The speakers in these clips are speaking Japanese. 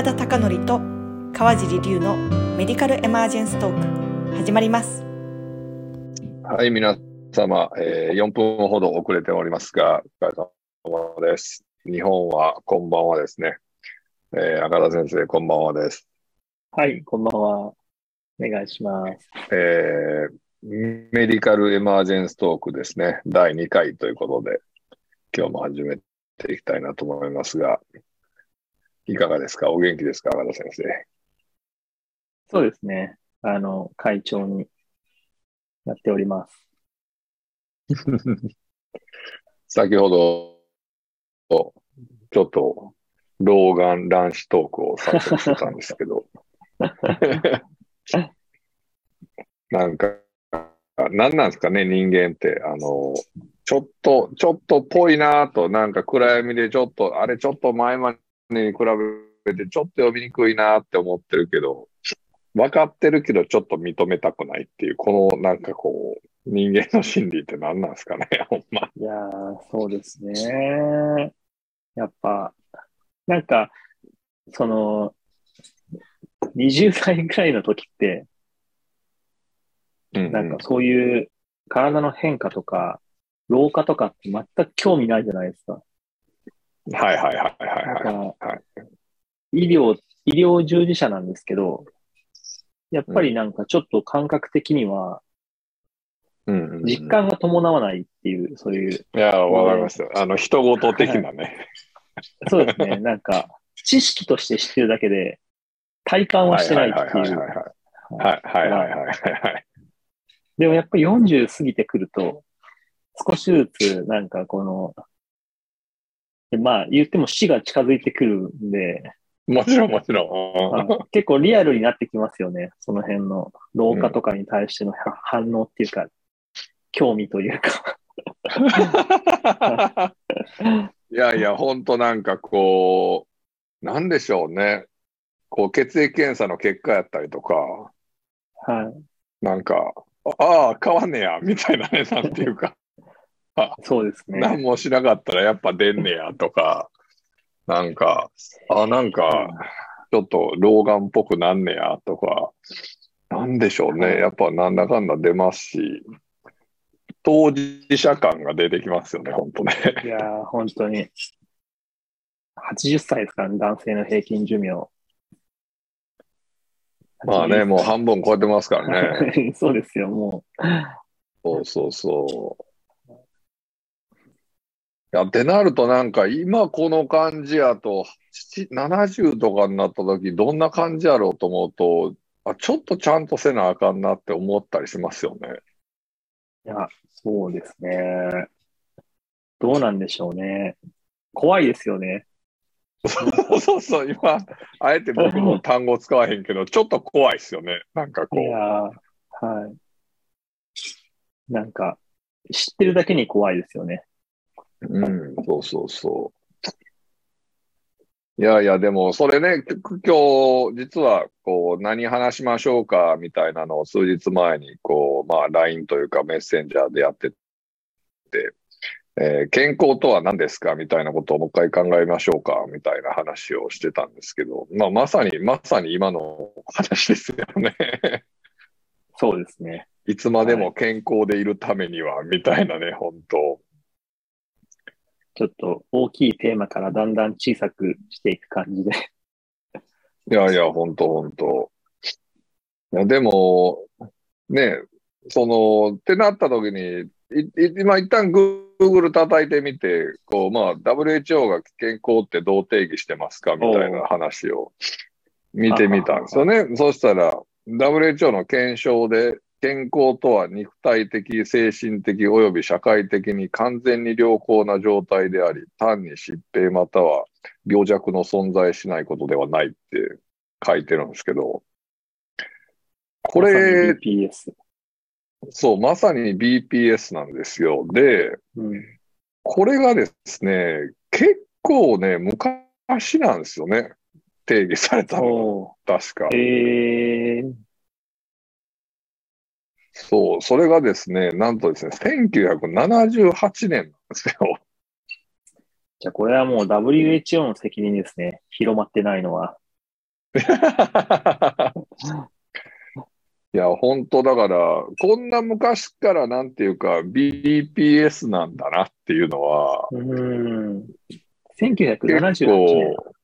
岡田貴則と川尻龍のメディカルエマージェンストーク始まります。はい、皆様、えー4分ほど遅れておりますが、お疲れ様です。日本はこんばんはですね。えー赤田先生、こんばんはです。はい、こんばんは。お願いします。えーメディカルエマージェンストークですね。第2回ということで、今日も始めていきたいなと思いますが、いかがですか？お元気ですか？赤田先生。そうですね。あの、会長になっております。先ほど、ちょっと、老眼卵子トークをさせてしてたんですけど、なんか、なんなんですかね、人間って。あの、ちょっと、ちょっとぽいなぁと、なんか暗闇でちょっと、あれちょっと前までに比べてちょっと読みにくいなぁって思ってるけど、分かってるけどちょっと認めたくないっていう、このなんかこう、人間の心理って何なんですかね、ほんま。いやー、そうですね。やっぱ、なんか、その、20代くらいの時って、うんうんなんかそういう体の変化とか、老化とかって全く興味ないじゃないですか。はいはいはいはいはい。医療、医療従事者なんですけど、やっぱりなんかちょっと感覚的には、実感が伴わないっていう、そういう、いや、わかりますよ。あの、人事的なね。そうですね、なんか、知識として知ってるだけで、体感はしてないってはいう。はいはいはいはいはいはいはい。でもやっぱり40過ぎてくると、少しずつ、なんかこの、でまあ言っても死が近づいてくるんで、もちろんもちろん。まあ結構リアルになってきますよね。その辺の老化とかに対してのは反応っていうか、興味というか。いやいや、ほんとなんかこう、なんでしょうね。こう、血液検査の結果やったりとか、はい。なんか、ああ、変わんねや、みたいなね、なんていうか、そうですね。何もしなかったらやっぱ出んねや、とか、なんか、あ、なんか、ちょっと老眼っぽくなんねや、とか、なんでしょうね。やっぱなんだかんだ出ますし、当事者感が出てきますよね、ほんとね。いやー、本当に。80歳ですからね、男性の平均寿命。まあね、もう半分超えてますからね。ね。そうですよ、もそうそうそう。いや、ってなるとなんか今この感じやと、7 70とかになった時どんな感じやろうと思うと、あ、ちょっとちゃんとせなあかんなって思ったりしますよね。う。いや、そうですね。どうなんでしょうね。怖いですよね。そうそうそう、今、あえて僕も単語使わへんけど、ちょっと怖いですよね。なんかこいやー、はい。なんか、知ってるだけに怖いですよね。う。うん、そうそうそう。いやいや、でも、それね、今日、実は、こう、何話しましょうか、みたいなのを数日前に、こう、まあ、LINE というかメッセンジャーでやってて、えー健康とは何ですかみたいなことをもう一回考えましょうかみたいな話をしてたんですけど、まあ、まさに、まさに今の話ですよね。そうですね。いつまでも健康でいるためには、みたいなね、本当ちょっと大きいテーマからだんだん小さくしていく感じで。いやいや、本当本当いや、でも、ね、その、ってなった時に、今一旦 Google 叩いてみて、こう、まあ、WHO が健康ってどう定義してますかみたいな話を見てみたんですよね。そしたら、WHO の検証で、健康とは肉体的、精神的及び社会的に完全に良好な状態であり、単に疾病または病弱の存在しないことではないって書いてるんですけど、これ。そう、まさに BPS なんですよ。で、うん。これがですね、結構ね、昔なんですよね。定義されたの。そ確かう。。えー、そう、それがですね、なんとですね、1978年なんですよ。じゃあこれはもう WHO の責任ですね。広まってないのは。いや、本当だから、こんな昔からなんていうか BPS なんだなっていうのは、うーん。結1978年。構、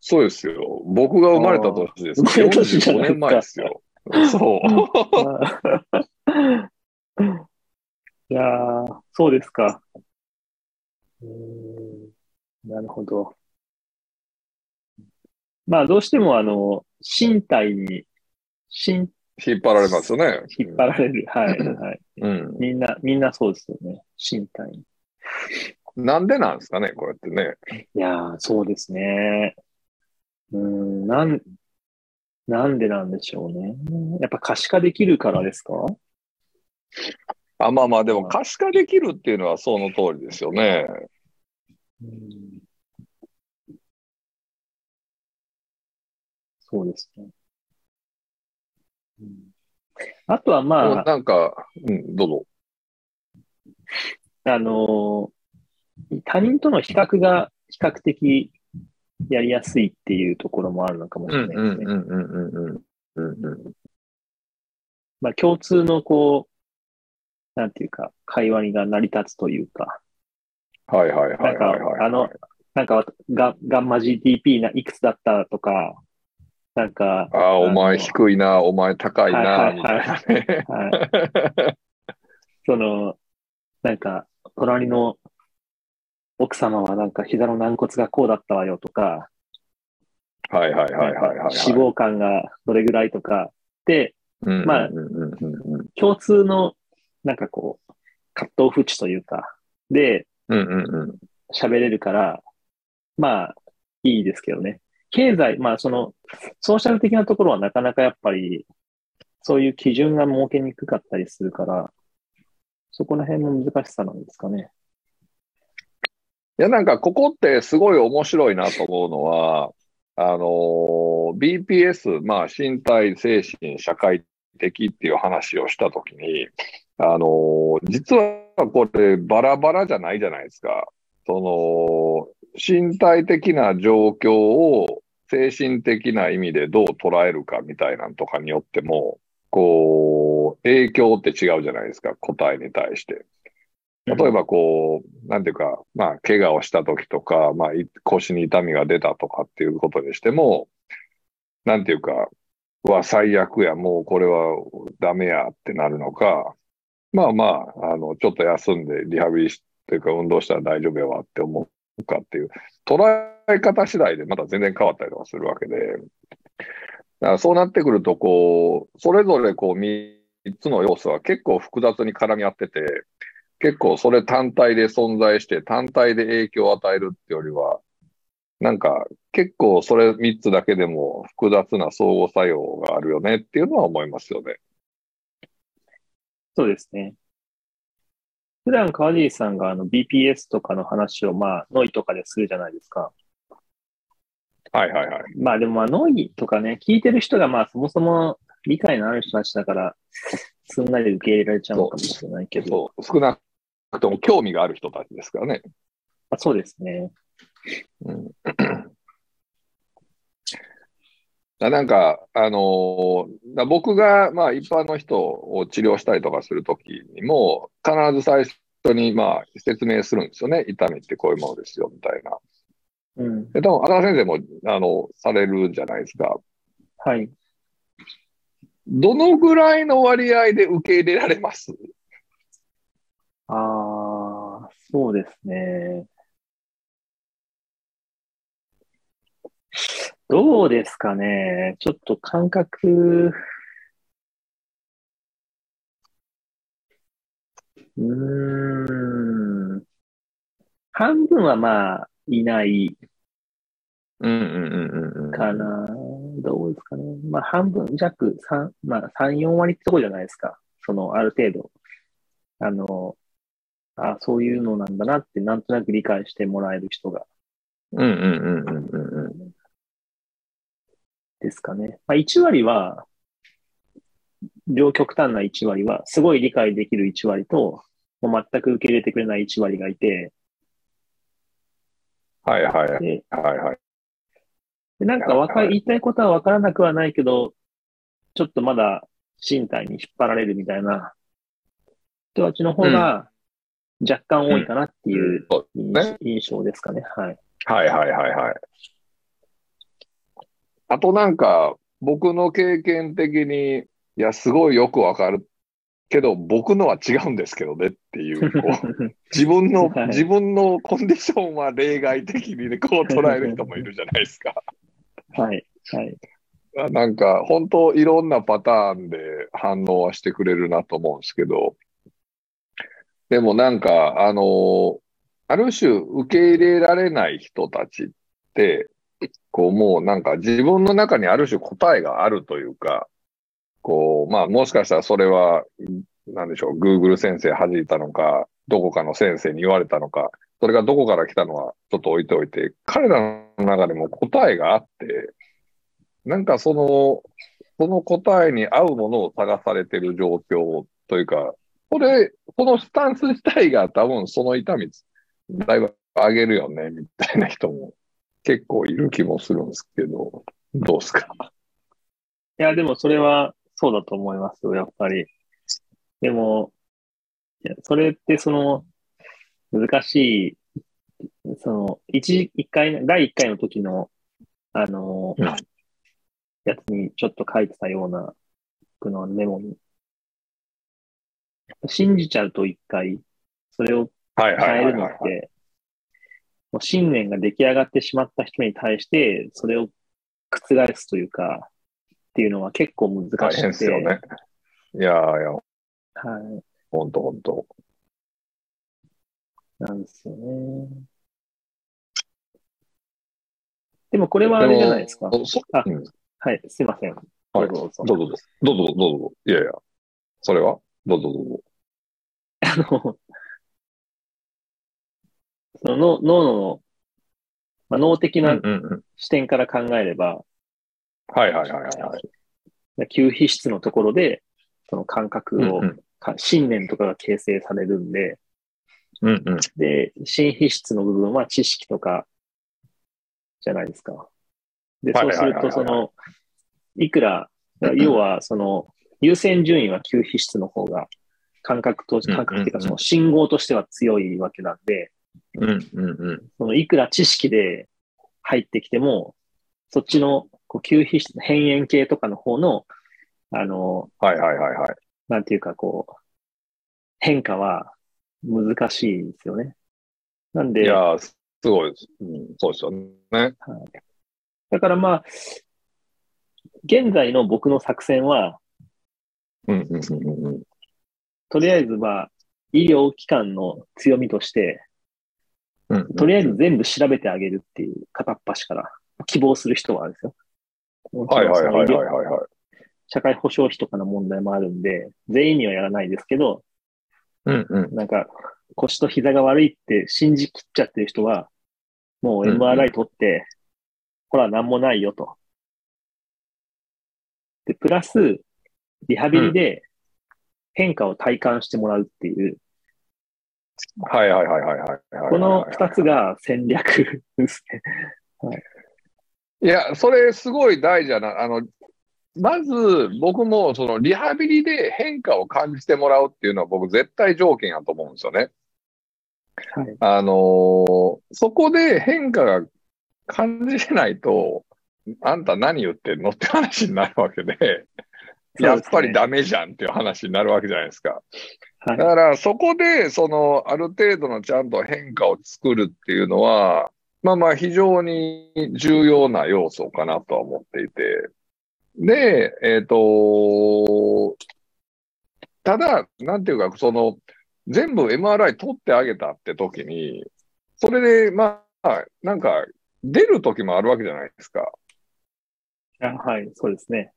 そうですよ。僕が生まれた年です。あー生まれた年じゃ45ないか年前ですよ。そう。いやー、そうですか。なるほど。まあ、どうしても、あの、身体に、身、引っ張られますよね。引っ張られる。はい、はい。うん。みんな、みんなそうですよね。身体に。なんでなんですかね、こうやってね。いやー、そうですね。うーん、なん、なんでなんでしょうね。やっぱ可視化できるからですか？あ、まあまあ、でも可視化できるっていうのはその通りですよね。うんそうですね。うんあとはまあ、なんか、うん、どうぞ。あのー他人との比較が比較的やりやすいっていうところもあるのかもしうんれないですね。うんうんうん。まあ共通のこう、なんていうか、会話が成り立つというか、はいはいはないんかはいはい。あの、なんかガガンマ GDP ないくつだったとか、なんか、ああ、お前の低いな、お前高いな、はい。はい。その、なんか、隣の奥様はなんか膝の軟骨がこうだったわよとか、はいはいはいはいはいはい。脂肪肝がどれぐらいとかで、うんまあ共通の、なんかこう、葛藤不知というか、で、うんうんうん喋れるから、まあ、いいですけどね。経済、まあ、その、ソーシャル的なところはなかなかやっぱり、そういう基準が設けにくかったりするから、そこら辺の難しさなんですかね。いや、なんか、ここってすごい面白いなと思うのは、あのー BPS、まあ、身体、精神、社会的っていう話をしたときに、あのー実はこれバラバラじゃないじゃないですか。その、身体的な状況を精神的な意味でどう捉えるかみたいなんとかによっても、こう、影響って違うじゃないですか、答えに対して。例えばこう、なんていうか、まあ、怪我をした時とか、まあ、腰に痛みが出たとかっていうことにしても、なんていうか、うわ、最悪や、もうこれはダメやってなるのか、まあまあ、あの、ちょっと休んでリハビリしというか運動したら大丈夫やわって思うかっていう、捉え方次第でまた全然変わったりとかするわけで、だからそうなってくると、こう、それぞれこう3つの要素は結構複雑に絡み合ってて、結構それ単体で存在して単体で影響を与えるってよりは、なんか結構それ3つだけでも複雑な相互作用があるよねっていうのは思いますよね。そうですね。普段川尻さんがあの BPS とかの話をまあノイとかでするじゃないですか。はいはいはい。まあでもまあノイとかね、聞いてる人がまあそもそも理解のある人たちだから、すんなり受け入れられちゃうのかもしれないけど。そう、少なくとも興味がある人たちですからね。あそうですね。うん だなんか、あのーだ僕が、まあ、一般の人を治療したりとかするときにも、必ず最初に、まあ、説明するんですよね。痛みってこういうものですよ、みたいな。うん。で、多分、赤田先生も、あの、されるじゃないですか。はい。どのぐらいの割合で受け入れられます？ああ、そうですね。どうですかね。ちょっと感覚、うーん。半分はまあ、いないうんうんうんうんうん。かな。どうですかね。まあ、半分弱、三、まあ、三、四割ってとこじゃないですか。その、ある程度、あの、あ、そういうのなんだなって、なんとなく理解してもらえる人が、うんうんうんうんうんうん。ですかね。まあ、1割は、両極端な1割は、すごい理解できる1割と、もう全く受け入れてくれない1割がいて、はいはいはいで、はい。でなんかわかはい言いたいことはわからなくはないけど、ちょっとまだ身体に引っ張られるみたいな人たちの方が若干多いかなっていう印,、象ですかね。はい。はいはいはいはい。あとなんか、僕の経験的に、いや、すごいよくわかるけど、僕のは違うんですけどねっていう、こう、自分の、はい自分のコンディションは例外的にね、こう捉える人もいるじゃないですか。はい。はい。なんか、本当いろんなパターンで反応はしてくれるなと思うんですけど、でもなんか、あの、ある種受け入れられない人たちって、こうもうなんか自分の中にある種答えがあるというか、こう、まあもしかしたらそれは、なんでしょう、Google 先生弾いたのか、どこかの先生に言われたのか、それがどこから来たのはちょっと置いておいて、彼らの中でも答えがあって、なんかその、その答えに合うものを探されてる状況というか、これ、このスタンス自体が多分その痛み、だいぶ上げるよね、みたいな人も結構いる気もするんですけど、どうですか？いや、でもそれはそうだと思いますよ、やっぱり。でも、いやそれってその、難しい、その、一、一回、第一回の時の、あの、うんやつにちょっと書いてたような、僕のメモに。信じちゃうと一回、それを変えるの。って、もう信念が出来上がってしまった人に対して、それを覆すというか、っていうのは結構難大変しくて。ですよね。いやーいや、はい。ほんとほんと。なんですよね。でもこれはあれじゃないですか。はい、すいません。はいどうぞどうぞ。どうぞどうぞ。いやいや。それは？どうぞどうぞ。あの、その脳脳の、まあ、脳的な。視点から考えれば、はいはいはいはいはい。吸皮質のところで、その感覚を、うんうんか信念とかが形成されるんで、うんうん。で、新皮質の部分は知識とか、じゃないですか。で、はいそうすると、その、いくら、要は、その、優先順位は吸皮質の方が、感覚と、感覚っていうか、その信号としては強いわけなんで、うんうんうん。その、いくら知識で入ってきても、そっちの、こう、吸皮質、変縁系とかの方の、あの、はいはいはいはい。なんていうか、こう、変化は難しいですよね。なんで、いやー、すごいです。うん、そうですよね。だからまあ、現在の僕の作戦は、うんうんうんうんうん。とりあえずまあ、医療機関の強みとして、うんうんとりあえず全部調べてあげるっていう片っ端から、希望する人はあるんですよ。はいはいはいはいはいはい。社会保障費とかの問題もあるんで、全員にはやらないですけど、うんうん。なんか腰と膝が悪いって信じきっちゃってる人は、もううんうん MRI 取って、ほら、なんもないよと。で、プラス、リハビリで変化を体感してもらうっていう、はいはいはいはいはいはい。この二つ。が戦略ですね。いや、それすごい大事だな。あの、まず僕もそのリハビリで変化を感じてもらうっていうのは僕絶対条件やと思うんですよね。はい。あのーそこで変化が感じれないと、あんた何言ってんのって話になるわけで、やっぱりダメじゃんっていう話になるわけじゃないですか。はいだからそこで、その、ある程度のちゃんと変化を作るっていうのは、まあまあ非常に重要な要素かなとは思っていて。で、えっ、と、ただ、なんていうか、その、全部 MRI 取ってあげたって時に、それで、まあ、なんか、出る時もあるわけじゃないですか。あはい、そうですね。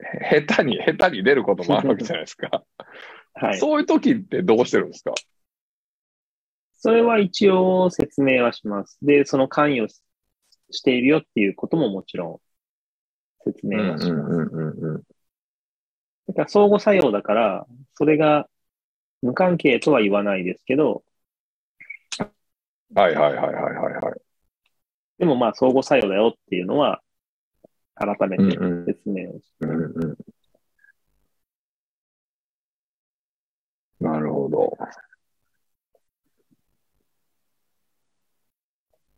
へ下手に、下手に出ることもあるわけじゃないですか。はい。そういう時ってどうしてるんですか？それは一応説明はします。で、その関与ししているよっていうことももちろん説明はします。うんうん。だから相互作用だから、それが無関係とは言わないですけど、はいはいはいはいはいはい。でもまあ相互作用だよっていうのは、改めてうんうん説明をしうんうん。なるほど。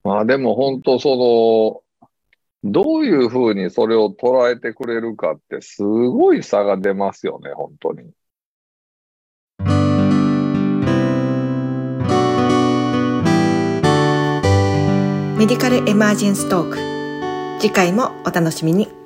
まあでも本当その、どういうふうにそれを捉えてくれるかってすごい差が出ますよね、本当に。メディカルエマージェンストーク次回もお楽しみに。